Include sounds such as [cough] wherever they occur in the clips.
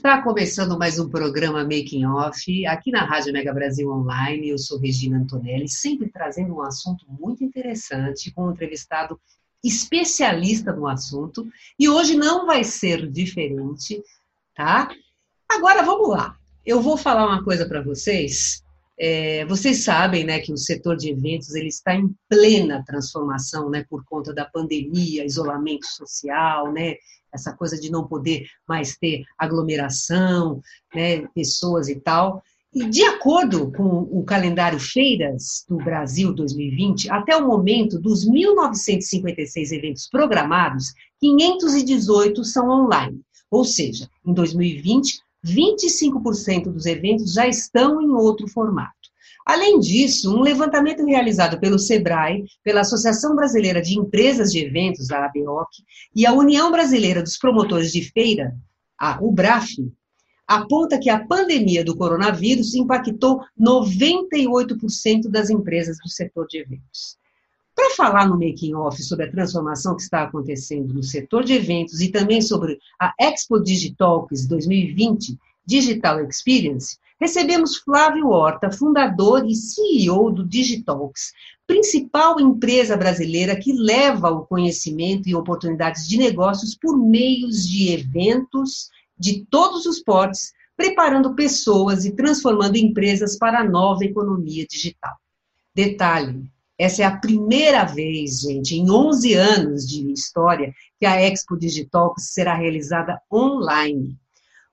Está começando mais um programa Making Off aqui na Rádio Mega Brasil Online. Eu sou Regina Antonelli, sempre trazendo um assunto muito interessante com um entrevistado especialista no assunto. E hoje não vai ser diferente, tá? Agora vamos lá. Eu vou falar uma coisa para vocês. É, vocês sabem, né, que o setor de eventos ele está em plena transformação, né, por conta da pandemia, isolamento social, né, essa coisa de não poder mais ter aglomeração, né, pessoas e tal. E de acordo com o calendário Feiras do Brasil 2020, até o momento, dos 1.956 eventos programados, 518 são online. Ou seja, em 2020, 25% dos eventos já estão em outro formato. Além disso, um levantamento realizado pelo SEBRAE, pela Associação Brasileira de Empresas de Eventos, a ABOC, e a União Brasileira dos Promotores de Feira, a UBRAF, aponta que a pandemia do coronavírus impactou 98% das empresas do setor de eventos. Falar no making off sobre a transformação que está acontecendo no setor de eventos e também sobre a Expo Digitalks 2020 Digital Experience, recebemos Flávio Horta, fundador e CEO do Digitalks, principal empresa brasileira que leva o conhecimento e oportunidades de negócios por meios de eventos de todos os portes, preparando pessoas e transformando empresas para a nova economia digital. Detalhe, essa é a primeira vez, gente, em 11 anos de história, que a Expo Digitalks será realizada online.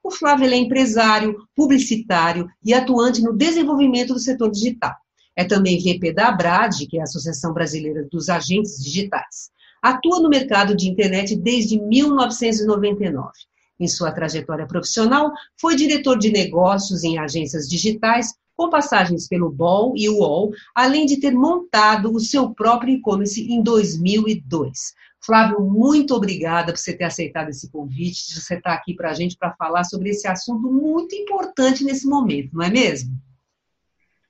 O Flávio é empresário, publicitário e atuante no desenvolvimento do setor digital. É também VP da Abrad, que é a Associação Brasileira dos Agentes Digitais. Atua no mercado de internet desde 1999. Em sua trajetória profissional, foi diretor de negócios em agências digitais, com passagens pelo BOL e UOL, além de ter montado o seu próprio e-commerce em 2002. Flávio, muito obrigada por você ter aceitado esse convite, de você estar aqui para a gente para falar sobre esse assunto muito importante nesse momento, não é mesmo?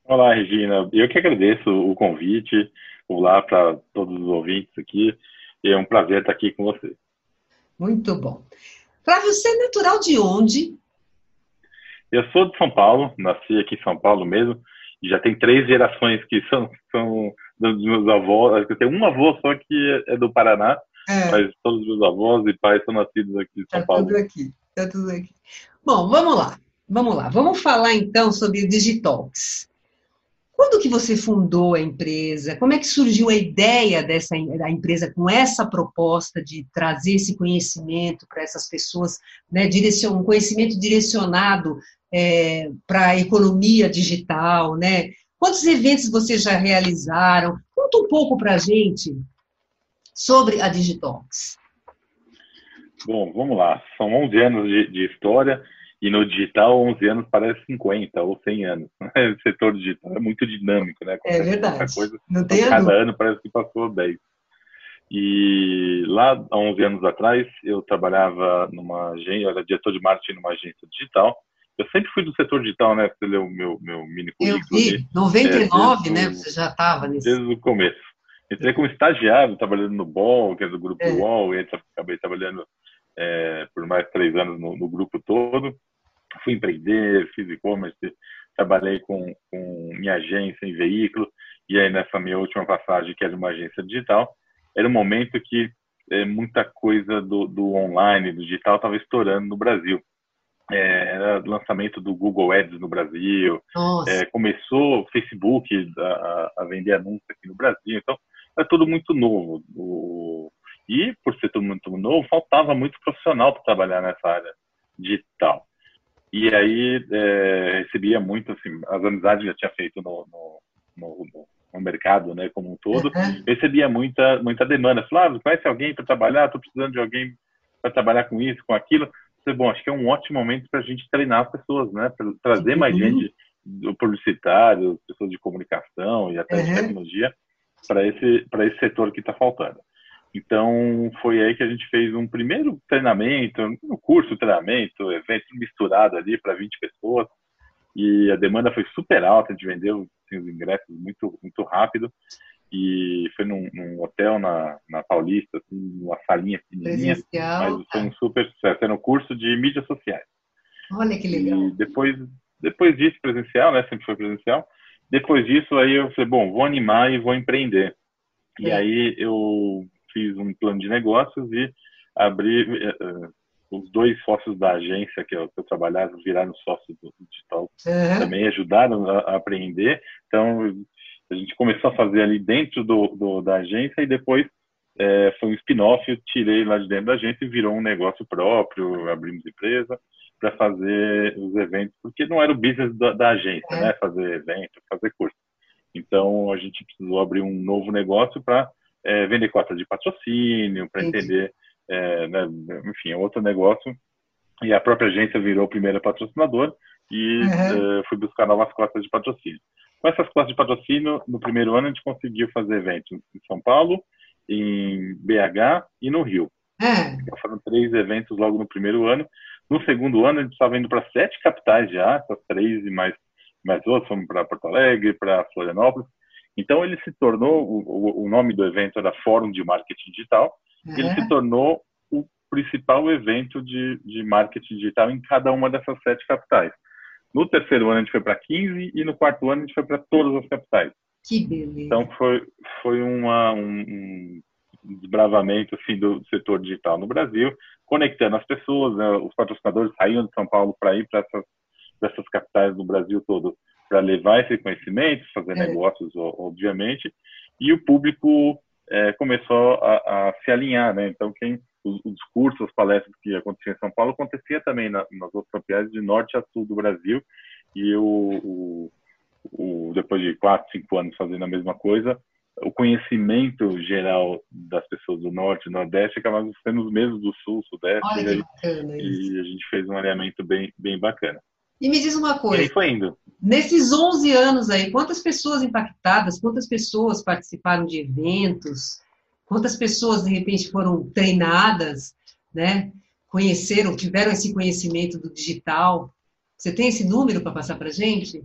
Olá, Regina. Eu que agradeço o convite. Olá para todos os ouvintes aqui. É um prazer estar aqui com você. Muito bom. Flávio, você é natural de onde? Eu sou de São Paulo, nasci aqui em São Paulo mesmo, e já tem três gerações que são, são dos meus avós. Eu tenho um avô só que é do Paraná, é. Mas todos os meus avós e pais são nascidos aqui em São tá Paulo. Tudo aqui, tá tudo aqui. Bom, vamos lá. Vamos lá. Vamos falar então sobre o Digitalks. Quando que você fundou a empresa? Como é que surgiu a ideia dessa da empresa com essa proposta de trazer esse conhecimento para essas pessoas, né, direcion, um conhecimento direcionado é, para a economia digital, né? Quantos eventos vocês já realizaram? Conta um pouco para a gente sobre a Digitalks? Bom, vamos lá. São 11 anos de, de, história e no digital 11 anos parece 50 ou 100 anos. [laughs] O setor digital é muito dinâmico, né? é verdade. Coisa, Não tem cada dúvida. ano parece que passou 10. E lá, há 11 anos atrás, eu trabalhava numa agência, eu era diretor de marketing numa agência digital. Eu sempre fui do setor digital, né? Você leu o meu, meu mini currículo. Eu vi, 99, é, né? Você já estava nesse. Desde o começo. Entrei como estagiário, trabalhando no BOL, que é do grupo é. UOL, e acabei trabalhando é, por mais de três anos no, no, grupo todo. Fui empreender, fiz e-commerce, trabalhei com, com minha agência em veículo, e aí nessa minha última passagem, que era uma agência digital, era um momento que é, muita coisa do, do online, do digital, estava estourando no Brasil. É, era lançamento do Google Ads no Brasil, é, começou o Facebook a, a, vender anúncios aqui no Brasil, então é tudo muito novo. O... E, por ser tudo muito novo, faltava muito profissional para trabalhar nessa área digital. E aí é, recebia muito, assim, as amizades que já tinha feito no, no, no, o mercado, né, como um todo, uhum. recebia muita, muita demanda. Flávio, conhece alguém para trabalhar? Estou precisando de alguém para trabalhar com isso, com aquilo. Bom, acho que é um ótimo momento para a gente treinar as pessoas, né, para trazer mais uhum. gente do publicitário, pessoas de comunicação e até uhum. de tecnologia para esse para esse setor que está faltando. Então foi aí que a gente fez um primeiro treinamento, um curso, treinamento, evento misturado ali para 20 pessoas e a demanda foi super alta, a gente vendeu assim, os ingressos muito muito rápido e foi num, num hotel na, na Paulista, assim, uma salinha pequenininha, mas foi um super sucesso. Era um curso de mídias sociais. Olha que legal. E depois depois disso presencial, né? Sempre foi presencial. Depois disso aí eu falei, bom, vou animar e vou empreender. E é. aí eu fiz um plano de negócios e abri uh, os dois sócios da agência que eu, que eu trabalhava viraram sócios do digital uhum. também ajudaram a, a, aprender então a gente começou a fazer ali dentro do, do da agência e depois é, foi um spin-off eu tirei lá de dentro da agência e virou um negócio próprio abrimos empresa para fazer os eventos porque não era o business da, da agência uhum. né fazer evento fazer curso então a gente precisou abrir um novo negócio para é, vender cotas de patrocínio, para entender, é, né, enfim, é outro negócio. E a própria agência virou o primeiro patrocinador e uhum. é, fui buscar novas cotas de patrocínio. Com essas cotas de patrocínio, no primeiro ano a gente conseguiu fazer eventos em São Paulo, em BH e no Rio. Uhum. Então, foram três eventos logo no primeiro ano. No segundo ano, a gente estava indo para sete capitais já, essas três e mais, mais outras, fomos para Porto Alegre, para Florianópolis. Então ele se tornou, o, o nome do evento era Fórum de Marketing Digital, uhum. ele se tornou o principal evento de, de marketing digital em cada uma dessas sete capitais. No terceiro ano a gente foi para 15 e no quarto ano a gente foi para todas as capitais. Que beleza. Então foi, foi uma, um, um desbravamento assim, do setor digital no Brasil, conectando as pessoas, né? os patrocinadores saíam de São Paulo para ir para essas, essas capitais do Brasil todo para levar esse conhecimento, fazer é. negócios, obviamente, e o público é, começou a, a, se alinhar, né? Então, quem os, os, cursos, as palestras que aconteciam em São Paulo, acontecia também na, nas outras capitais de norte a sul do Brasil, e o, o, o, depois de quatro, cinco anos fazendo a mesma coisa, o conhecimento geral das pessoas do norte e nordeste acabava sendo os mesmos do sul, sudeste, Olha, e, e a gente fez um alinhamento bem, bem bacana. E me diz uma coisa. E foi indo. Nesses 11 anos aí, quantas pessoas impactadas, quantas pessoas participaram de eventos, quantas pessoas de repente foram treinadas, né? Conheceram, tiveram esse conhecimento do digital? Você tem esse número para passar para gente?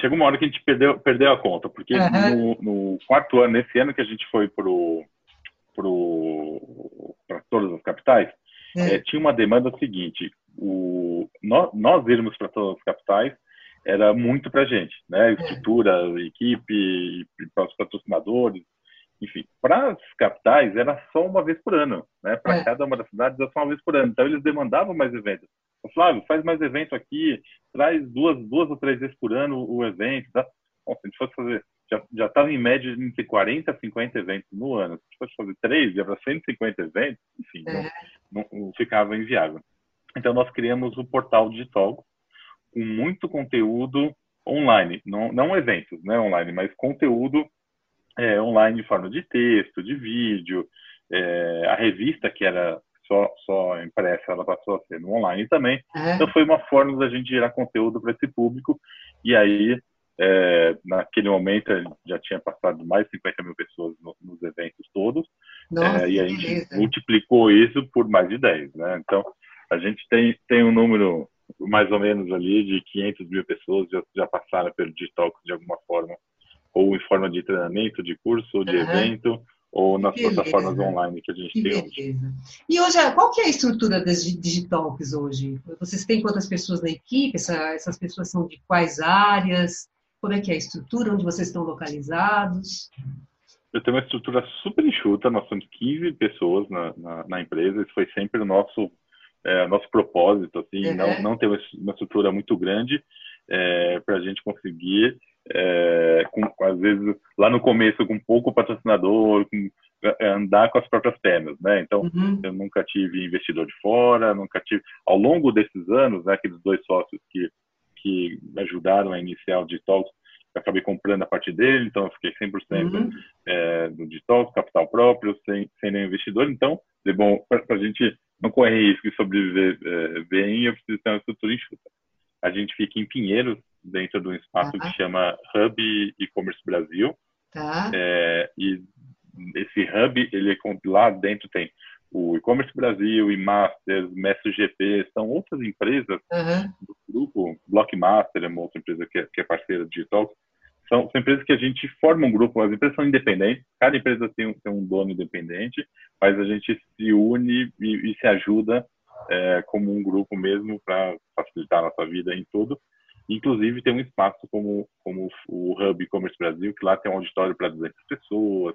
Chegou uma hora que a gente perdeu, perdeu a conta, porque uhum. no, no, quarto ano, nesse ano que a gente foi para pro, para todas as capitais, é. É, tinha uma demanda seguinte: o, nós, nós irmos para todas as capitais era muito para a gente, né? É. Estrutura, equipe, para os patrocinadores, enfim. Para as capitais era só uma vez por ano, né? Para é. cada uma das cidades era só uma vez por ano. Então eles demandavam mais eventos. Flávio, faz mais evento aqui, traz duas, duas ou três vezes por ano o evento, tá? Bom, se a gente fosse fazer, já estava em média entre 40 a 50 eventos no ano. Se a gente fosse fazer três, ia para 150 eventos, enfim, é. não, não, ficava inviável. Então, nós criamos o portal Digital com muito conteúdo online, não, não eventos né, online, mas conteúdo é, online em forma de texto, de vídeo. É, a revista, que era só, só impressa, ela passou a ser no online também. É. Então, foi uma forma da gente gerar conteúdo para esse público. E aí, é, naquele momento, já tinha passado mais de 50 mil pessoas no, nos eventos todos. Nossa, é, e a gente beleza. multiplicou isso por mais de 10. Né? Então, a gente tem, tem um número mais ou menos ali de 500 mil pessoas já, já passaram pelo Digital de alguma forma, ou em forma de treinamento, de curso, de uhum. evento, ou nas beleza. plataformas online que a gente que tem beleza. hoje. E hoje, qual que é a estrutura das Digitalks hoje? Vocês têm quantas pessoas na equipe? Essa, essas pessoas são de quais áreas? Como é que é a estrutura? Onde vocês estão localizados? Eu tenho uma estrutura super enxuta, nós somos 15 pessoas na, na, na empresa, isso foi sempre o nosso é, nosso propósito, assim, uhum. não, não ter uma estrutura muito grande é, para a gente conseguir, é, com, às vezes, lá no começo, com pouco patrocinador, com, é, andar com as próprias pernas, né? Então, uhum. eu nunca tive investidor de fora, nunca tive... Ao longo desses anos, né, aqueles dois sócios que, que ajudaram a iniciar o Digital, acabei comprando a parte dele, então eu fiquei 100% uhum. é, do detox, capital próprio, sem, sem nenhum investidor. Então, é bom, para a gente não correr risco e sobreviver é, bem, eu preciso ter uma estrutura enxuta. A gente fica em Pinheiros, dentro de um espaço tá. que chama Hub E-Commerce Brasil. Tá. É, e esse hub, ele é lá dentro tem o E-Commerce Brasil, e-Masters, Mestre GP, são outras empresas uhum. do grupo, Blockmaster é uma outra empresa que é, que é parceira Digital, são, são, empresas que a gente forma um grupo, as empresas são independentes, cada empresa tem um, tem um dono independente, mas a gente se une e, e se ajuda é, como um grupo mesmo para facilitar a nossa vida em tudo. Inclusive tem um espaço como, como o Hub E-Commerce Brasil, que lá tem um auditório para 200 pessoas,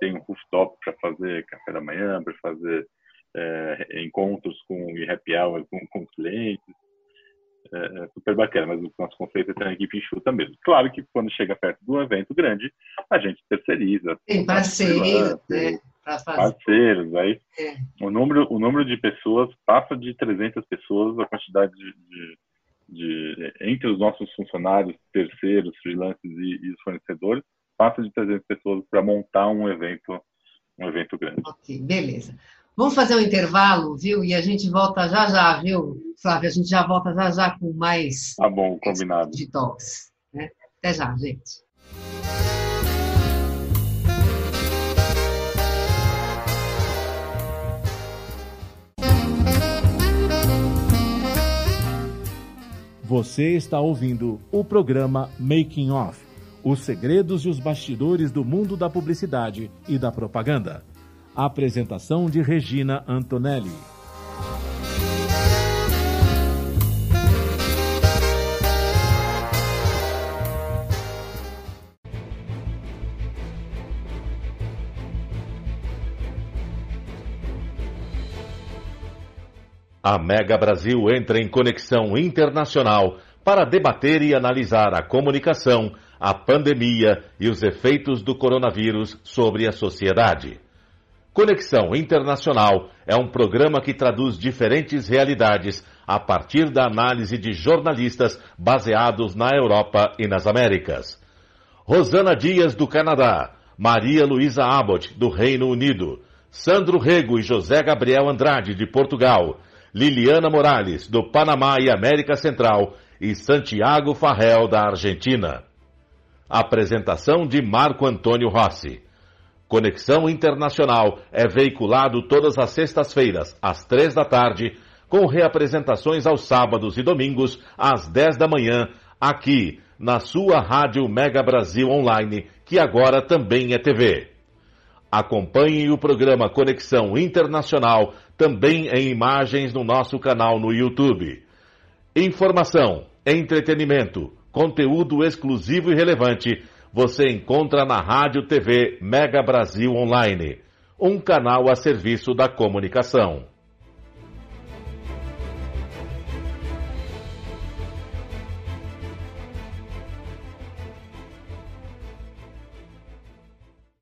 tem um rooftop para fazer café da manhã, para fazer é, encontros com e happy hour com, com clientes. É, é, super bacana, mas o nosso conceito é ter uma equipe enxuta mesmo. Claro que quando chega perto de um evento grande, a gente terceiriza. Tem parceiros, né? Parceiros, aí é. o, número, o número de pessoas passa de 300 pessoas, a quantidade de, de, de entre os nossos funcionários, terceiros, freelancers e, e os fornecedores, passa de 300 pessoas para montar um evento, um evento grande. Ok, beleza. Vamos fazer um intervalo, viu? E a gente volta já já, viu, Flávia? A gente já volta já já com mais. Tá bom, combinado. De talks. Né? Até já, gente. Você está ouvindo o programa Making Off os segredos e os bastidores do mundo da publicidade e da propaganda. Apresentação de Regina Antonelli. A Mega Brasil entra em conexão internacional para debater e analisar a comunicação a pandemia e os efeitos do coronavírus sobre a sociedade. Conexão Internacional é um programa que traduz diferentes realidades a partir da análise de jornalistas baseados na Europa e nas Américas. Rosana Dias, do Canadá, Maria Luísa Abbott, do Reino Unido, Sandro Rego e José Gabriel Andrade, de Portugal, Liliana Morales, do Panamá e América Central, e Santiago Farrell, da Argentina. Apresentação de Marco Antônio Rossi. Conexão Internacional é veiculado todas as sextas-feiras, às três da tarde, com reapresentações aos sábados e domingos, às dez da manhã, aqui, na sua Rádio Mega Brasil Online, que agora também é TV. Acompanhe o programa Conexão Internacional também em imagens no nosso canal no YouTube. Informação, entretenimento, Conteúdo exclusivo e relevante você encontra na Rádio TV Mega Brasil Online, um canal a serviço da comunicação.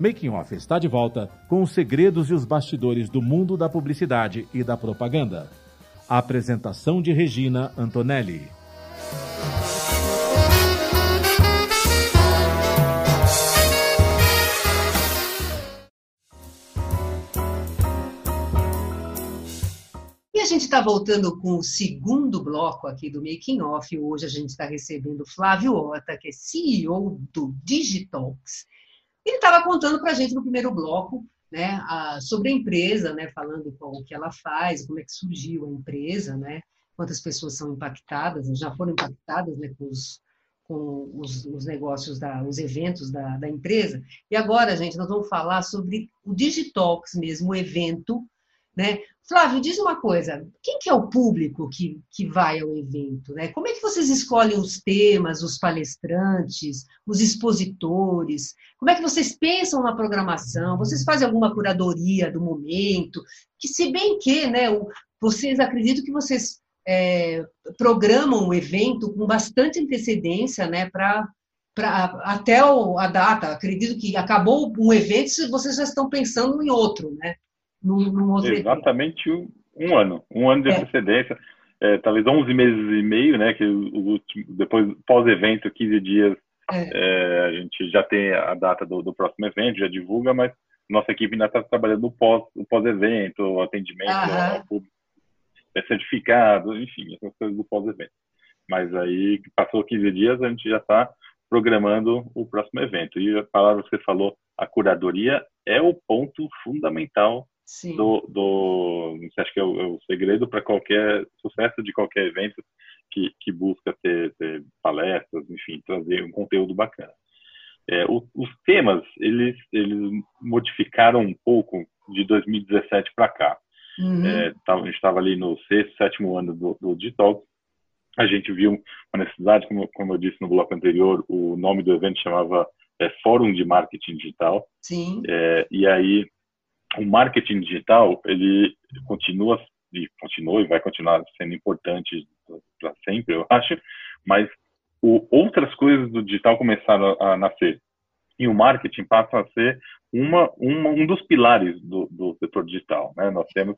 Making Off está de volta com os segredos e os bastidores do mundo da publicidade e da propaganda. A apresentação de Regina Antonelli. E a gente está voltando com o segundo bloco aqui do Making Off. Hoje a gente está recebendo Flávio Ota, que é CEO do Digitalks ele estava contando para a gente no primeiro bloco né, a, sobre a empresa, né, falando o que ela faz, como é que surgiu a empresa, né, quantas pessoas são impactadas, já foram impactadas né, com, os, com os, os negócios, da, os eventos da, da, empresa. E agora, gente, nós vamos falar sobre o Digitalks mesmo, o evento né? Flávio, diz uma coisa, quem que é o público que, que vai ao evento? Né? Como é que vocês escolhem os temas, os palestrantes, os expositores? Como é que vocês pensam na programação? Vocês fazem alguma curadoria do momento? Que se bem que, né, vocês acredito que vocês é, programam o evento com bastante antecedência, né, para até o, a data. Acredito que acabou um evento, vocês já estão pensando em outro, né? Num, num outro Exatamente um, um, ano, um ano de é. antecedência, é, talvez 11 meses e meio, né? Que o, último, depois pós-evento, 15 dias, é. é. a gente já tem a data do, do, próximo evento, já divulga, mas nossa equipe ainda está trabalhando no pós, o pós-evento, o atendimento ao público, é certificado, enfim, essas coisas do pós-evento. Mas aí, passou 15 dias, a gente já está programando o próximo evento. E a palavra que você falou, a curadoria, é o ponto fundamental Sim. do, do acha que é o, é o segredo para qualquer sucesso de qualquer evento que, que busca ter, ter, palestras, enfim, trazer um conteúdo bacana. É, o, os temas eles eles modificaram um pouco de 2017 para cá. Uhum. É, tá, a gente estava ali no sexto, sétimo ano do, do Digital a gente viu uma necessidade, como, como eu disse no bloco anterior, o nome do evento chamava é, Fórum de Marketing Digital. Sim. É, e aí, o marketing digital, ele continua, e continuou e vai continuar sendo importante para sempre, eu acho, mas o, outras coisas do digital começaram a, a nascer. E o marketing passa a ser uma, uma, um dos pilares do, do setor digital. Né? Nós temos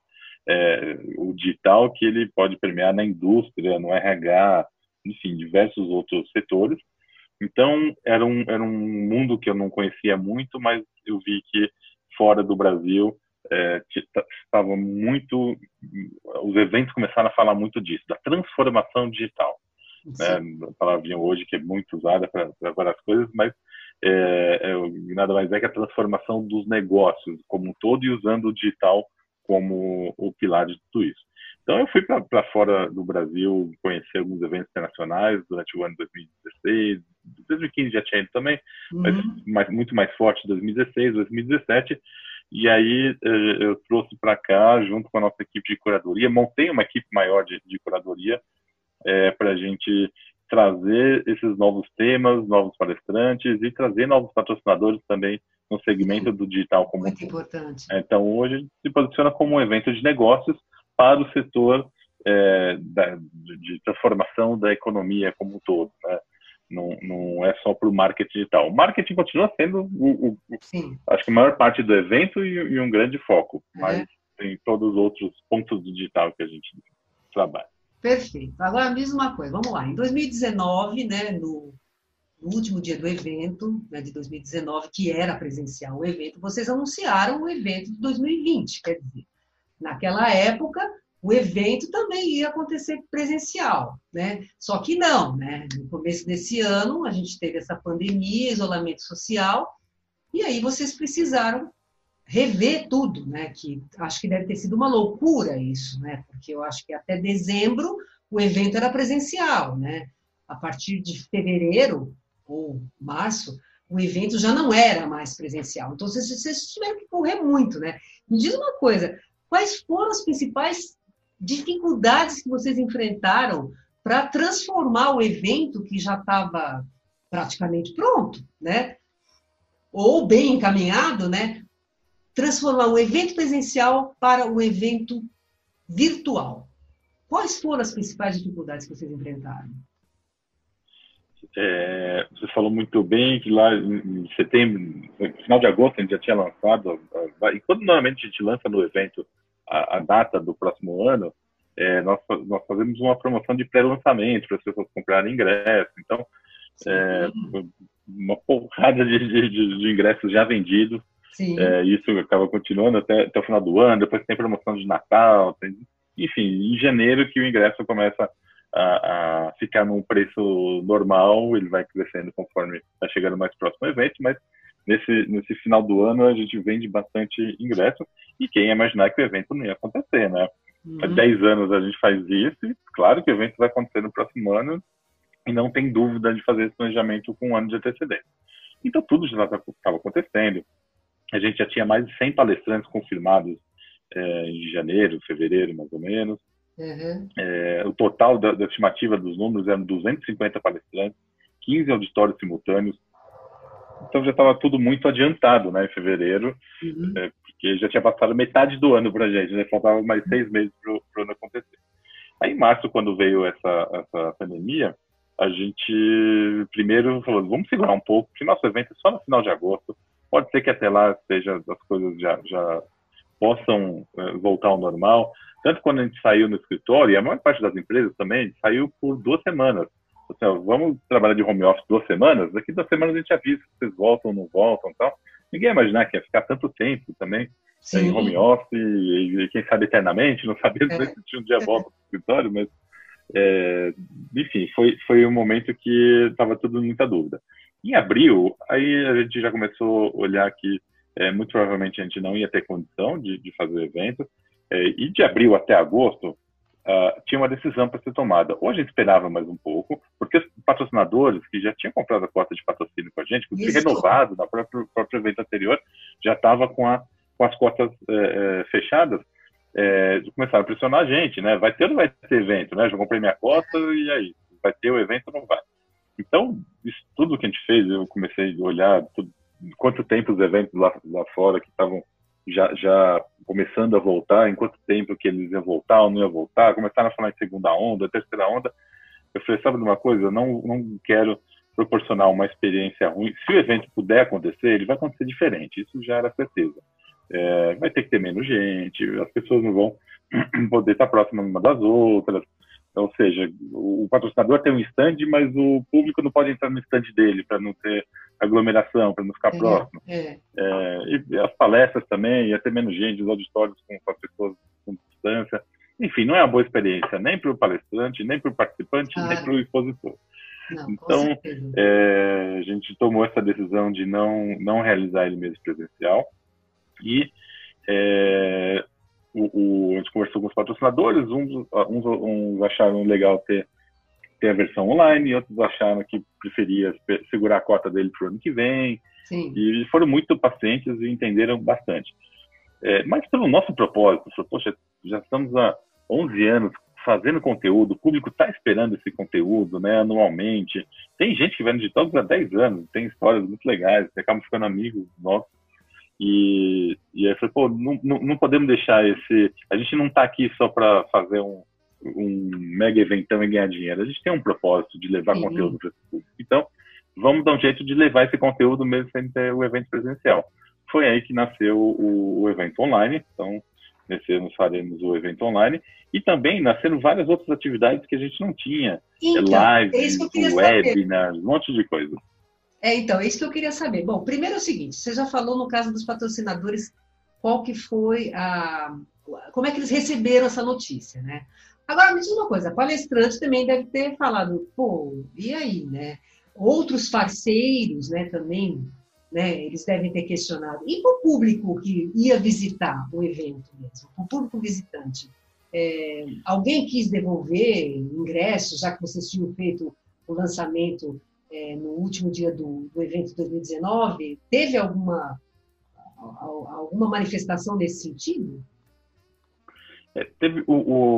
é, o digital que ele pode permear na indústria, no RH, enfim, diversos outros setores. Então, era um, era um mundo que eu não conhecia muito, mas eu vi que fora do Brasil é, estava muito. Os eventos começaram a falar muito disso, da transformação digital. Né? A palavrinha hoje que é muito usada para várias coisas, mas é, é, nada mais é que a transformação dos negócios como um todo e usando o digital como o pilar de tudo isso. Então eu fui para fora do Brasil conhecer alguns eventos internacionais durante o ano de 2016, 2015 já tinha ido também, uhum. mas mais, muito mais forte 2016, 2017. E aí eh, eu trouxe para cá, junto com a nossa equipe de curadoria, montei uma equipe maior de, de curadoria é, para a gente trazer esses novos temas, novos palestrantes e trazer novos patrocinadores também no segmento do digital como muito importante. Então hoje a gente se posiciona como um evento de negócios para o setor é, da, de transformação da economia como um todo, né? Não, não é só para o marketing digital. O marketing continua sendo o, o acho que a maior parte do evento e, e um grande foco, é. mas tem todos os outros pontos do digital que a gente trabalha. Perfeito. Agora, a mesma coisa. Vamos lá. Em 2019, né, no, no último dia do evento, né, de 2019, que era presencial o evento, vocês anunciaram o evento de 2020. Quer dizer, naquela época, o evento também ia acontecer presencial, né? Só que não, né? No começo desse ano, a gente teve essa pandemia, isolamento social, e aí vocês precisaram rever tudo, né? Que acho que deve ter sido uma loucura isso, né? Porque eu acho que até dezembro o evento era presencial, né? A partir de fevereiro ou março, o evento já não era mais presencial. Então vocês, vocês tiveram que correr muito, né? Me diz uma coisa, quais foram as principais dificuldades que vocês enfrentaram para transformar o evento que já estava praticamente pronto, né? Ou bem encaminhado, né? transformar o evento presencial para o evento virtual. Quais foram as principais dificuldades que vocês enfrentaram? É, você falou muito bem que lá em setembro, no final de agosto, a gente já tinha lançado, e quando normalmente a gente lança no evento a, a data do próximo ano, é, nós, nós fazemos uma promoção de pré-lançamento para as pessoas comprarem ingresso. Então, é, uma porrada de, de, de ingressos já vendidos. É, isso acaba continuando até, até o final do ano, depois tem promoção de Natal, tem, enfim, em janeiro que o ingresso começa a, a, ficar num preço normal, ele vai crescendo conforme vai chegando mais próximo ao evento, mas nesse, nesse final do ano a gente vende bastante ingresso e quem ia imaginar que o evento não ia acontecer, né? Uhum. Há 10 anos a gente faz isso e claro que o evento vai acontecer no próximo ano e não tem dúvida de fazer esse planejamento com um ano de antecedência. Então tudo já estava acontecendo, a gente já tinha mais de 100 palestrantes confirmados é, em janeiro, fevereiro, mais ou menos. Uhum. É, o total da, da, estimativa dos números eram 250 palestrantes, 15 auditórios simultâneos. Então já estava tudo muito adiantado, né, em fevereiro, uhum. é, porque já tinha passado metade do ano para gente, né, faltava mais seis meses para o ano acontecer. Aí em março, quando veio essa, essa pandemia, a gente primeiro falou, vamos segurar um pouco, porque nosso evento é só no final de agosto, pode ser que até lá seja as coisas já, já possam é, voltar ao normal. Tanto quando a gente saiu no escritório, e a maior parte das empresas também, saiu por duas semanas. Assim, ó, vamos trabalhar de home office duas semanas, daqui duas semanas a gente avisa se vocês voltam ou não voltam e tal. Ninguém ia imaginar que ia ficar tanto tempo também Sim. em home office, e, e, quem sabe eternamente, não sabia é. [laughs] se um dia volta para o escritório, mas é, enfim, foi, foi um momento que estava tudo muita dúvida. Em abril, aí a gente já começou a olhar que é, muito provavelmente a gente não ia ter condição de, de fazer o evento, é, e de abril até agosto, uh, tinha uma decisão para ser tomada. Hoje a gente esperava mais um pouco, porque os patrocinadores que já tinham comprado a cota de patrocínio com a gente, que renovado no próprio, próprio evento anterior, já estava com, com as cotas é, é, fechadas, é, começaram a pressionar a gente, né? Vai ter ou não vai ter evento, né? Já comprei minha cota e aí, vai ter o evento ou não vai? Então, isso, tudo que a gente fez, eu comecei a olhar tudo, quanto tempo os eventos lá, lá fora que estavam já, já começando a voltar, em quanto tempo que eles iam voltar ou não iam voltar, começaram a falar em segunda onda, terceira onda. Eu falei, sabe de uma coisa? Eu não, não quero proporcionar uma experiência ruim. Se o evento puder acontecer, ele vai acontecer diferente, isso já era certeza. É, vai ter que ter menos gente, as pessoas não vão [clears throat] poder estar próximas uma das outras, ou seja, o patrocinador tem um stand, mas o público não pode entrar no stand dele para não ter aglomeração, para não ficar é, próximo. É. É, e as palestras também, ia ter menos gente, os auditórios com, as pessoas com distância. Enfim, não é uma boa experiência nem para o palestrante, nem para o participante, ah. nem para o expositor. Não, então, é, a gente tomou essa decisão de não, não realizar ele mesmo presencial e é, o, o, a gente conversou com os patrocinadores, uns, uns, uns acharam legal ter, ter a versão online, e outros acharam que preferia segurar a cota dele para o ano que vem. Sim. E foram muito pacientes e entenderam bastante. É, mas pelo nosso propósito, falou, poxa, já estamos há 11 anos fazendo conteúdo, o público está esperando esse conteúdo, né, anualmente. Tem gente que vem de todos há 10 anos, tem histórias muito legais, que acabam ficando amigos nossos. E, e aí eu falei, pô, não, não, não podemos deixar esse. A gente não está aqui só para fazer um, um mega eventão e ganhar dinheiro. A gente tem um propósito de levar Sim. conteúdo para esse público. Então, vamos dar um jeito de levar esse conteúdo mesmo sem ter o evento presencial. Foi aí que nasceu o, o evento online. Então, nesse ano faremos o evento online. E também nasceram várias outras atividades que a gente não tinha. Então, Lives, é webinars, um monte de coisa. É, então, é isso que eu queria saber. Bom, primeiro é o seguinte, você já falou no caso dos patrocinadores qual que foi a... como é que eles receberam essa notícia, né? Agora, me diz uma coisa, palestrante também deve ter falado, pô, e aí, né? Outros parceiros, né, também, né, eles devem ter questionado. E para o público que ia visitar o evento mesmo, para o público visitante, é, alguém quis devolver ingressos, já que vocês tinham feito o lançamento é, no último dia do, do evento 2019, teve alguma, alguma manifestação nesse sentido? É, teve, o,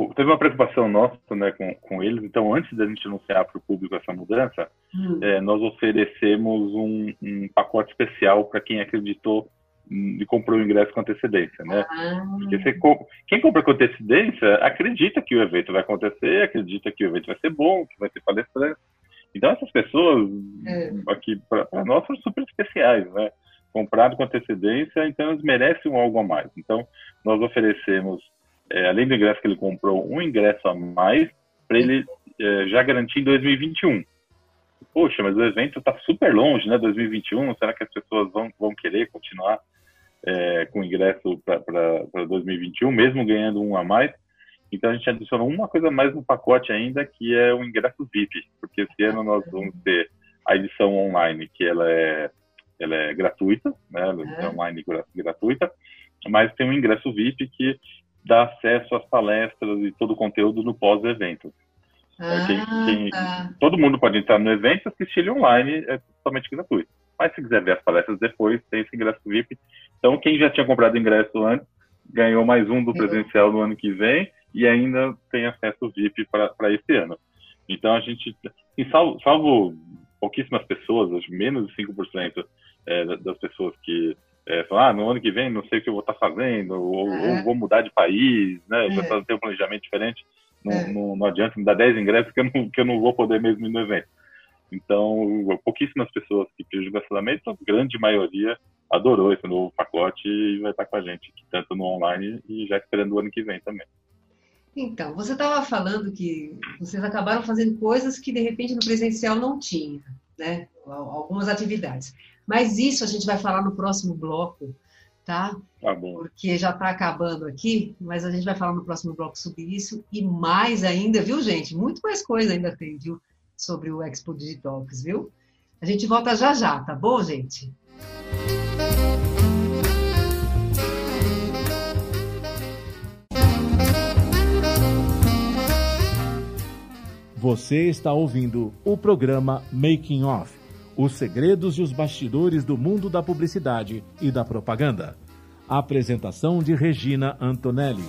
o, teve uma preocupação nossa né, com, com eles, então antes da gente anunciar para o público essa mudança, hum. é, nós oferecemos um, um pacote especial para quem acreditou e comprou o ingresso com antecedência, né? Ah. Porque você, quem compra com antecedência acredita que o evento vai acontecer, acredita que o evento vai ser bom, que vai ter palestrantes, então, essas pessoas é. aqui, para nós, são super especiais, né? Comprado com antecedência, então eles merecem algo a mais. Então, nós oferecemos, é, além do ingresso que ele comprou, um ingresso a mais para ele é, já garantir em 2021. Poxa, mas o evento está super longe, né? 2021, será que as pessoas vão, vão querer continuar é, com ingresso para 2021, mesmo ganhando um a mais? Então a gente adicionou uma coisa mais no pacote ainda, que é o ingresso VIP, porque esse ano nós vamos ter a edição online, que ela é, ela é gratuita, né? Ela é online gratuita, mas tem um ingresso VIP que dá acesso às palestras e todo o conteúdo no pós-evento. Ah, quem, quem, tá. Todo mundo pode entrar no evento, assistir ele online, é totalmente gratuito. Mas se quiser ver as palestras depois, tem esse ingresso VIP. Então, quem já tinha comprado ingresso antes, ganhou mais um do presencial no ano que vem e ainda tem acesso VIP para esse ano. Então a gente, assim, salvo, salvo pouquíssimas pessoas, menos de 5% é, das pessoas que é, falam, ah, no ano que vem não sei o que eu vou estar tá fazendo, ou, é. ou vou mudar de país, né? É. tenho um planejamento diferente, não, é. não, não, adianta me dar 10 ingressos que eu, não, que eu não vou poder mesmo ir no evento. Então, pouquíssimas pessoas que pediram cancelamento, a grande maioria adorou esse novo pacote e vai estar com a gente, tanto no online e já esperando o ano que vem também. Então, você estava falando que vocês acabaram fazendo coisas que de repente no presencial não tinha, né? Algumas atividades. Mas isso a gente vai falar no próximo bloco, tá? Tá bom. Porque já está acabando aqui, mas a gente vai falar no próximo bloco sobre isso e mais ainda, viu, gente? Muito mais coisa ainda tem, viu? Sobre o Expo Digitalks, viu? A gente volta já já, tá bom, gente? Você está ouvindo o programa Making Off Os segredos e os bastidores do mundo da publicidade e da propaganda. Apresentação de Regina Antonelli.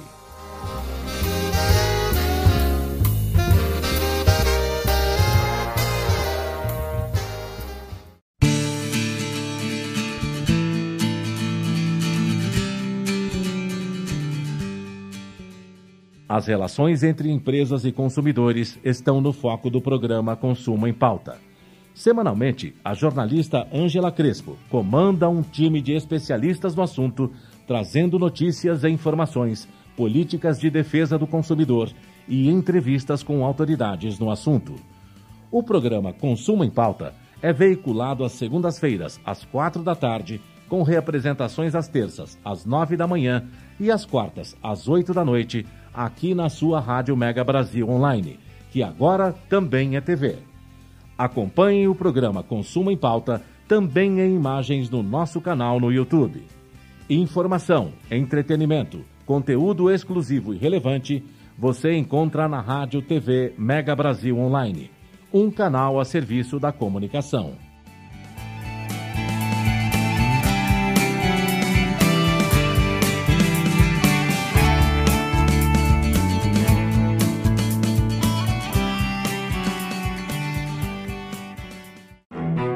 As relações entre empresas e consumidores estão no foco do programa Consumo em Pauta. Semanalmente, a jornalista Ângela Crespo comanda um time de especialistas no assunto, trazendo notícias e informações, políticas de defesa do consumidor e entrevistas com autoridades no assunto. O programa Consumo em Pauta é veiculado às segundas-feiras, às quatro da tarde, com reapresentações às terças, às nove da manhã e às quartas, às oito da noite, aqui na sua Rádio Mega Brasil Online, que agora também é TV. Acompanhe o programa Consumo em Pauta também em imagens no nosso canal no YouTube. Informação, entretenimento, conteúdo exclusivo e relevante você encontra na Rádio TV Mega Brasil Online, um canal a serviço da comunicação.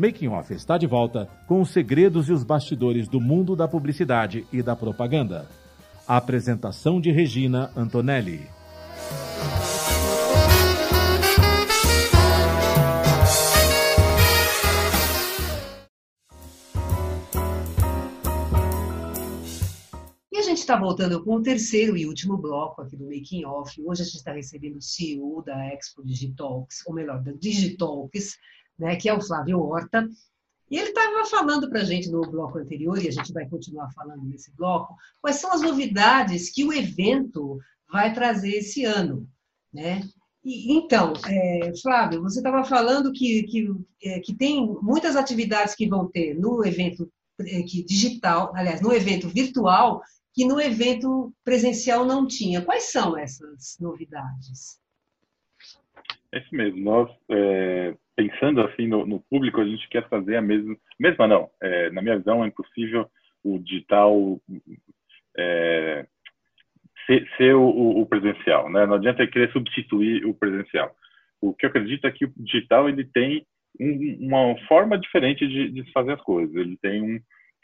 Making Off está de volta com os segredos e os bastidores do mundo da publicidade e da propaganda. A apresentação de Regina Antonelli. E a gente está voltando com o terceiro e último bloco aqui do Making Off. Hoje a gente está recebendo o CEO da Expo Digitalks, ou melhor, da Digitalks, né, que é o Flávio Horta. E ele estava falando para a gente no bloco anterior, e a gente vai continuar falando nesse bloco, quais são as novidades que o evento vai trazer esse ano. Né? E, então, é, Flávio, você estava falando que, que, é, que tem muitas atividades que vão ter no evento é, que digital, aliás, no evento virtual, que no evento presencial não tinha. Quais são essas novidades? É isso mesmo. Nós é, pensando assim no, no, público, a gente quer fazer a mesma, mesma não. É, na minha visão, é impossível o digital é, ser, ser o, o, presencial, né? Não adianta querer substituir o presencial. O que eu acredito é que o digital ele tem um, uma forma diferente de, de, fazer as coisas. Ele tem um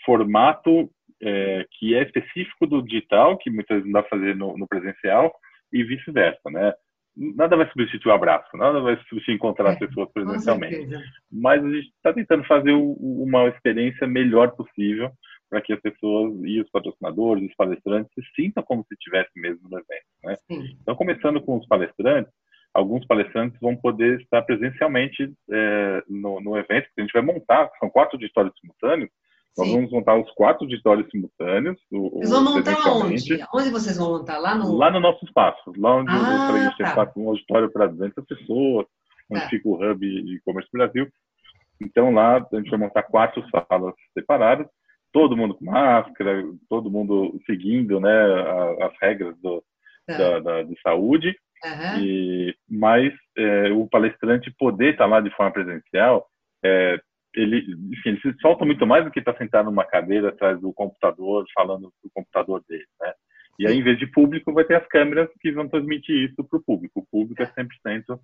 formato é, que é específico do digital, que muitas vezes não dá para fazer no, no presencial, e vice-versa, né? Nada vai substituir o abraço, nada vai substituir encontrar as é, pessoas presencialmente. Mas a gente está tentando fazer o, uma experiência melhor possível para que as pessoas e os patrocinadores, os palestrantes se sintam como se estivesse mesmo no evento. Né? Então, começando com os palestrantes, alguns palestrantes vão poder estar presencialmente é, no, no, evento, que a gente vai montar, são quatro auditórios simultâneos, nós vamos montar os quatro auditórios simultâneos. Vocês vão montar onde? Onde vocês vão montar? Lá no, lá no nosso espaço, lá onde ah, a gente tá. um auditório para 200 pessoas, onde tá. fica o hub de e-commerce Brasil. Então lá a gente vai montar quatro salas separadas, todo mundo com máscara, todo mundo seguindo né, as regras do, tá. da, da, de saúde. Uhum. E, mas é, o palestrante poder estar lá de forma presencial, é, ele, enfim, ele se solta muito mais do que estar sentado numa cadeira atrás do computador, falando do computador dele, né? E aí, em vez de público, vai ter as câmeras que vão transmitir isso para o público. O público é 100%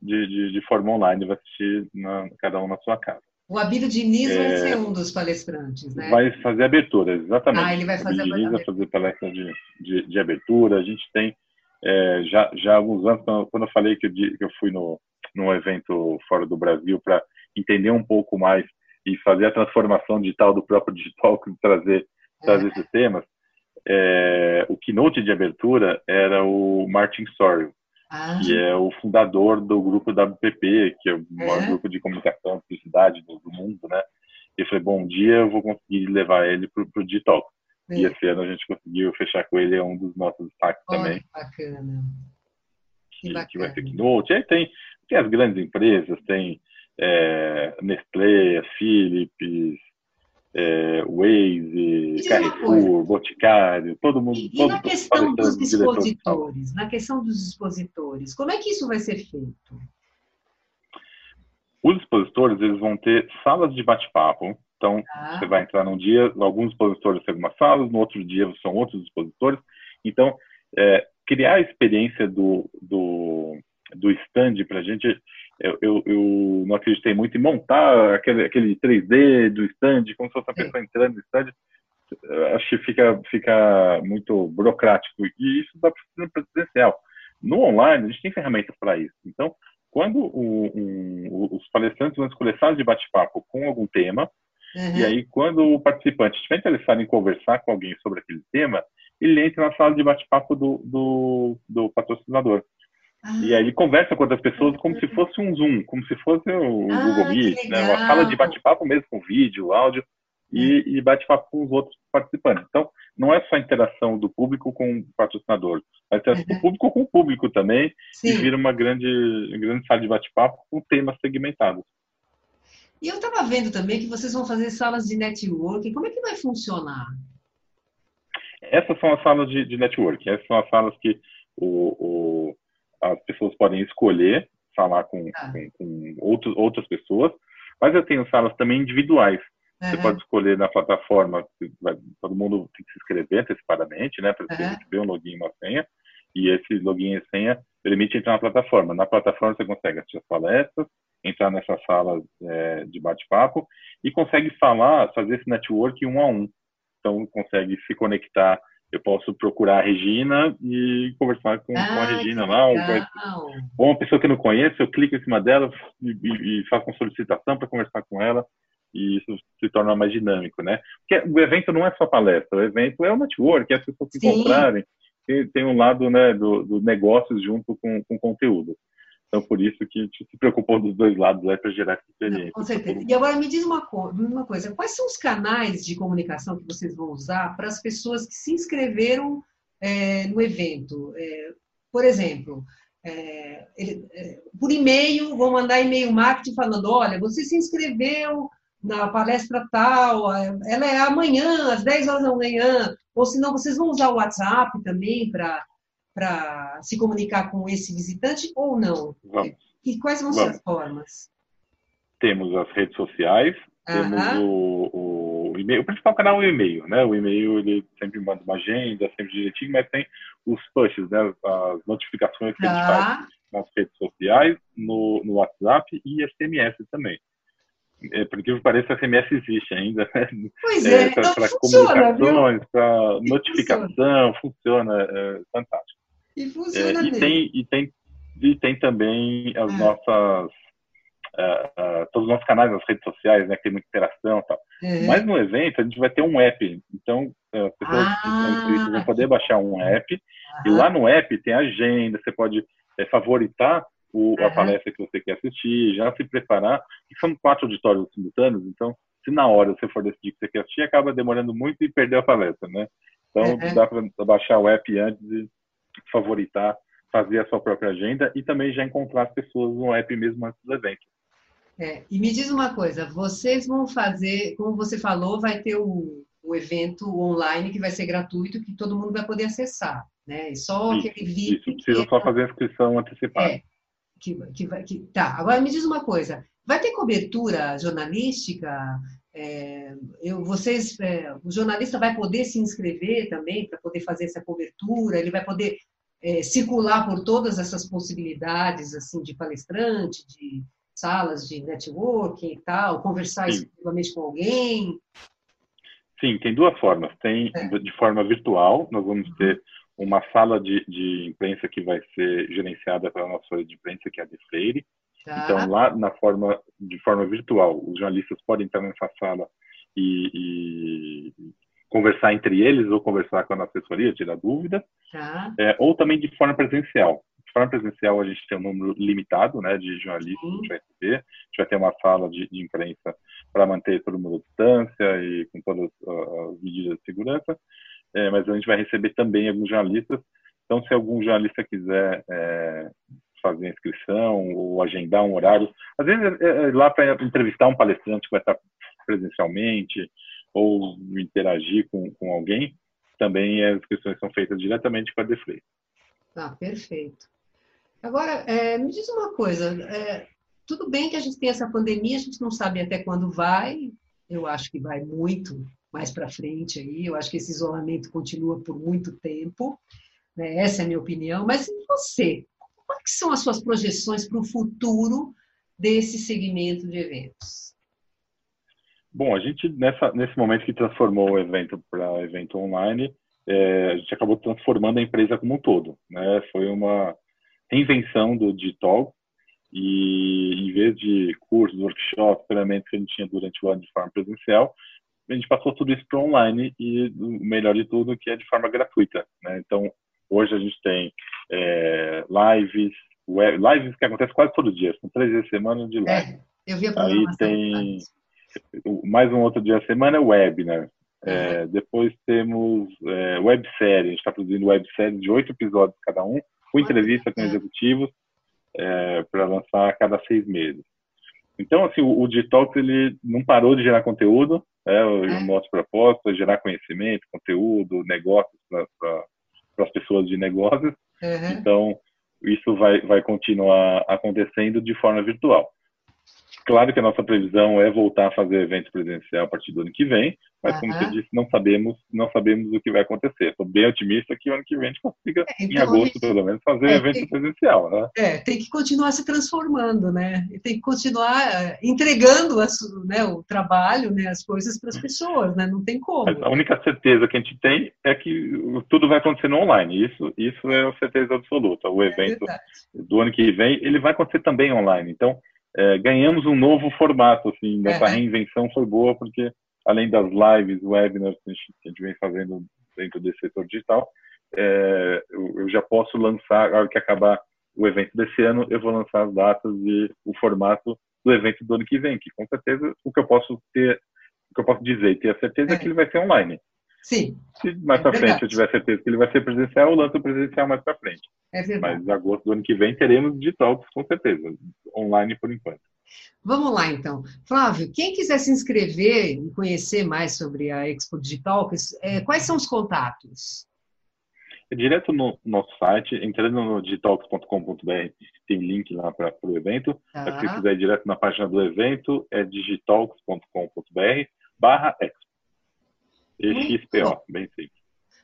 de, de, de forma online, vai assistir na, cada um na sua casa. O Abílio Diniz é, vai ser um dos palestrantes, né? Vai fazer abertura, exatamente. Ah, ele vai fazer o Abílio Diniz vai fazer palestra de, de, de abertura. A gente tem é, já, já há alguns anos, quando eu falei que eu, que eu fui no, num evento fora do Brasil para entender um pouco mais e fazer a transformação digital do próprio [laughs] digital, trazer, trazer é. esses temas, é, o keynote de abertura era o Martin Sorio, ah. que é o fundador do grupo WPP, que é o maior é. grupo de comunicação e publicidade do, do, mundo, né? E falei, bom, um dia eu vou conseguir levar ele para o Digital. E esse ano a gente conseguiu fechar com ele, é um dos nossos destaques também. Bacana. Que, que, que vai ser keynote. Aí tem, tem as grandes empresas, tem é, Nestlé, Philips, é, Waze, Carrefour, Boticário, todo mundo. E, todo, na questão dos expositores, na questão dos expositores, como é que isso vai ser feito? Os expositores eles vão ter salas de bate-papo então, ah. você vai entrar num dia, alguns expositores têm algumas salas, no outro dia são outros expositores. Então, é, criar a experiência do, do, do stand para a gente, eu, eu, eu, não acreditei muito em montar aquele, aquele 3D do stand, como se fosse uma pessoa entrando no stand. Acho que fica, fica muito burocrático. E isso dá para presencial. No online, a gente tem ferramentas para isso. Então, quando o, um, os palestrantes vão escolher salas de bate-papo com algum tema, Uhum. E aí, quando o participante estiver interessado em conversar com alguém sobre aquele tema, ele entra na sala de bate-papo do, do, do, patrocinador. Ah. E aí ele conversa com outras pessoas como se fosse um Zoom, como se fosse o ah, Google Meet, né? uma sala de bate-papo mesmo, com vídeo, áudio, e, e bate-papo com os outros participantes. Então, não é só a interação do público com o patrocinador, é a interação uhum. do público com o público também, Sim. e vira uma grande, grande sala de bate-papo com temas segmentados. E eu estava vendo também que vocês vão fazer salas de networking. Como é que vai funcionar? Essas são as salas de, de networking. Essas são as salas que o, o, as pessoas podem escolher falar com, ah. com, com outros, outras pessoas. Mas eu tenho salas também individuais. Uhum. Você pode escolher na plataforma, todo mundo tem que se inscrever antecipadamente, né, para uhum. receber um login e uma senha. E esse login e senha permite entrar na plataforma. Na plataforma você consegue assistir as palestras, entrar nessa sala é, de bate-papo e consegue falar, fazer esse network um a um. Então, consegue se conectar. Eu posso procurar a Regina e conversar com, ah, com a ah, Regina lá. Ou, ou uma pessoa que eu não conheço, eu clico em cima dela e, e, e faço uma solicitação para conversar com ela e isso se torna mais dinâmico, né? Porque o evento não é só palestra, o evento é o network, é as pessoas se encontrarem, tem, tem um lado né, do, do negócio junto com, com conteúdo. Então, por isso que a gente se preocupou dos dois lados aí para gerar essa experiência. Com certeza. E agora me diz uma, uma coisa: quais são os canais de comunicação que vocês vão usar para as pessoas que se inscreveram é, no evento? É, por exemplo, é, ele, é, por e-mail, vão mandar e-mail marketing falando: olha, você se inscreveu na palestra tal, ela é amanhã, às 10 horas da manhã, ou senão vocês vão usar o WhatsApp também para para se comunicar com esse visitante ou não? Vamos. E quais vão ser as formas? Temos as redes sociais, temos o, o, e-mail. O principal canal é o e-mail, né? O e-mail ele sempre manda uma agenda, sempre direitinho, mas tem os pushes, né? As notificações que a gente tá. faz nas redes sociais, no, no WhatsApp e SMS também. É, por que pareça, a SMS existe ainda. Né? Pois é, é para comunicações, para notificação, funciona, funciona é, fantástico. E funciona é, e, tem, e, tem, e tem também as ah. nossas. Uh, uh, todos os nossos canais nas redes sociais, né, que tem muita interação e tal. Uhum. Mas no evento a gente vai ter um app. Então, uh, as pessoas ah. vão poder baixar um app. E lá no app tem agenda, você pode é, favoritar o, a palestra que você quer assistir, já se preparar, que são quatro auditórios simultâneos, então se na hora você for decidir que você quer assistir, acaba demorando muito e perder a palestra, né? Então dá para baixar o app antes e favoritar, fazer a sua própria agenda e também já encontrar as pessoas no app mesmo antes do evento. É, e me diz uma coisa, vocês vão fazer, como você falou, vai ter o, o evento online que vai ser gratuito, que todo mundo vai poder acessar, né? E só isso, aquele vídeo. Isso, precisa só fazer a inscrição antecipada. É, que, que, que, tá, agora me diz uma coisa, vai ter cobertura jornalística? É, eu, vocês, é, o jornalista vai poder se inscrever também para poder fazer essa cobertura, ele vai poder é, circular por todas essas possibilidades assim de palestrante, de salas de networking e tal, conversar Sim. exclusivamente com alguém? Sim, tem duas formas. Tem é. de forma virtual, nós vamos ter uma sala de, de imprensa que vai ser gerenciada pela nossa de imprensa, que é a de Freire. Tá. Então, lá na forma, de forma virtual, os jornalistas podem entrar nessa sala e, e conversar entre eles ou conversar com a assessoria, tirar dúvidas. Tá. É, ou também de forma presencial de forma presencial, a gente tem um número limitado né, de jornalistas que a gente vai receber. A gente vai ter uma sala de, de imprensa para manter todo mundo à distância e com todas as medidas de segurança. É, mas a gente vai receber também alguns jornalistas. Então, se algum jornalista quiser é, fazer inscrição ou agendar um horário, às vezes é, é lá para entrevistar um palestrante que vai estar presencialmente ou interagir com, com alguém, também as inscrições são feitas diretamente com a Defrei. Ah, perfeito. Agora, é, me diz uma coisa: é, tudo bem que a gente tem essa pandemia, a gente não sabe até quando vai, eu acho que vai muito mais para frente aí, eu acho que esse isolamento continua por muito tempo, né? essa é a minha opinião, mas você? Quais são as suas projeções para o futuro desse segmento de eventos? Bom, a gente, nessa, nesse momento que transformou o evento para evento online, é, a gente acabou transformando a empresa como um todo. Né? Foi uma, reinvenção do digital e em vez de cursos, workshops, treinamentos que a gente tinha durante o ano de forma presencial, a gente passou tudo isso para online e o melhor de tudo que é de forma gratuita, né? Então hoje a gente tem é, lives, web, lives que acontecem quase todo dia, são três vezes a semana de live. É, eu vi a Aí tem mais um outro dia a semana webinar. Né? É, depois temos é, websérie, a gente está produzindo websérie de oito episódios cada um, com entrevista com executivos é, para lançar a cada seis meses. Então, assim, o, o Detox, ele não parou de gerar conteúdo, né? o é. nosso propósito é gerar conhecimento, conteúdo, negócios para as pessoas de negócios. Uhum. Então, isso vai, vai continuar acontecendo de forma virtual. Claro que a nossa previsão é voltar a fazer evento presencial a partir do ano que vem, mas uhum. como você disse, não sabemos, não sabemos o que vai acontecer. Estou bem otimista que o ano que vem a gente consiga, é, então, em agosto pelo menos, fazer é, evento tem... presencial. Né? É, tem que continuar se transformando, né? Tem que continuar eh, entregando as, né, o trabalho, né, as coisas para as pessoas, né? Não tem como. Mas a única certeza que a gente tem é que tudo vai acontecer no online. Isso, isso é certeza absoluta. O é evento do ano que vem, ele vai acontecer também online. Então, é, ganhamos um novo formato, assim, dessa é. reinvenção foi boa, porque além das lives, webinars que a gente, que a gente vem fazendo dentro desse setor digital, é, eu, eu, já posso lançar, na hora que acabar o evento desse ano, eu vou lançar as datas e o formato do evento do ano que vem, que com certeza o que eu posso ter, o que eu posso dizer e ter a certeza é, é que ele vai ser online. Sim. Se mais é para frente eu tiver certeza que ele vai ser presencial, eu lanço presencial mais para frente. É verdade. Mas em agosto do ano que vem teremos digital, com certeza. Online por enquanto. Vamos lá, então. Flávio, quem quiser se inscrever e conhecer mais sobre a Expo Digital, é, quais são os contatos? É direto no nosso site, entrando no digitalks.com.br, tem link lá para o evento. Tá. Se quiser ir direto na página do evento, é digitalks.com.br barra Expo. XPO, bem simples.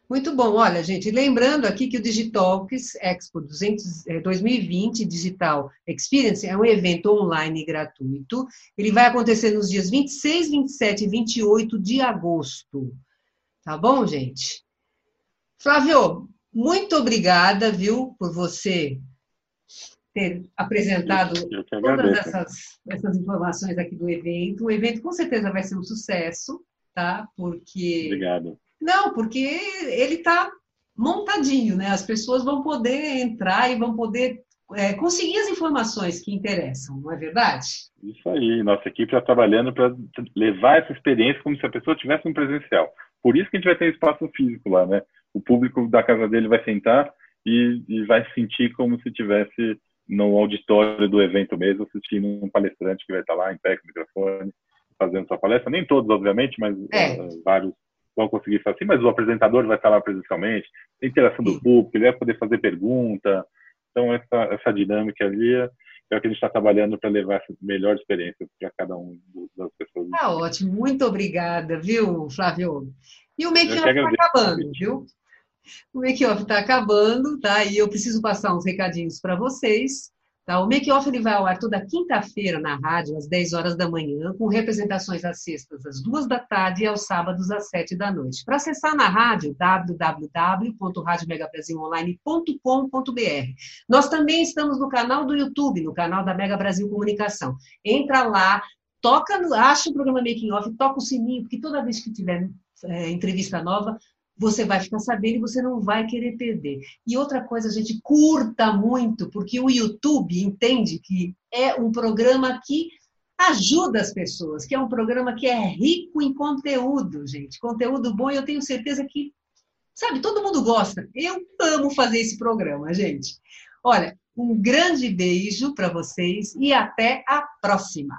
Muito bom. Olha, gente, lembrando aqui que o Digitalks Expo 200, 2020 é, Digital Experience é um evento online gratuito. Ele vai acontecer nos dias 26, 27 e 28 de agosto. Tá bom, gente? Flávio, muito obrigada, viu, por você ter apresentado todas essas, essas informações aqui do evento. O evento com certeza vai ser um sucesso tá? Porque. Obrigado. Não, porque ele está montadinho, né? As pessoas vão poder entrar e vão poder é, conseguir as informações que interessam, não é verdade? Isso aí, nossa equipe está trabalhando para levar essa experiência como se a pessoa tivesse um presencial. Por isso que a gente vai ter espaço físico lá, né? O público da casa dele vai sentar e, e vai sentir como se tivesse no auditório do evento mesmo, assistindo um palestrante que vai estar lá em pé com o microfone, fazendo sua palestra. Nem todos, obviamente, mas é. uh, vários vão conseguir fazer assim, mas o apresentador vai estar lá presencialmente, a interação do público, ele vai poder fazer pergunta. Então, essa, essa dinâmica ali é, é o que a gente está trabalhando para levar essa melhor experiência para cada um das pessoas. Tá ótimo, muito obrigada, viu, Flávio? E o make-up está acabando, viu? O make-off está acabando, tá? E eu preciso passar uns recadinhos para vocês. Tá? O make-off ele vai ao ar toda quinta-feira na rádio, às 10 horas da manhã, com representações às sextas, às 2 da tarde e aos sábados, às 7 da noite. Para acessar na rádio, www.radiomegabrasilonline.com.br. Nós também estamos no canal do YouTube, no canal da Mega Brasil Comunicação. Entra lá, toca, acha o programa Making Off, toca o sininho, porque toda vez que tiver é, entrevista nova, você vai ficar sabendo e você não vai querer perder. E outra coisa, a gente curta muito, porque o YouTube entende que é um programa que ajuda as pessoas, que é um programa que é rico em conteúdo, gente. Conteúdo bom e eu tenho certeza que, sabe, todo mundo gosta. Eu amo fazer esse programa, gente. Olha, um grande beijo para vocês e até a próxima.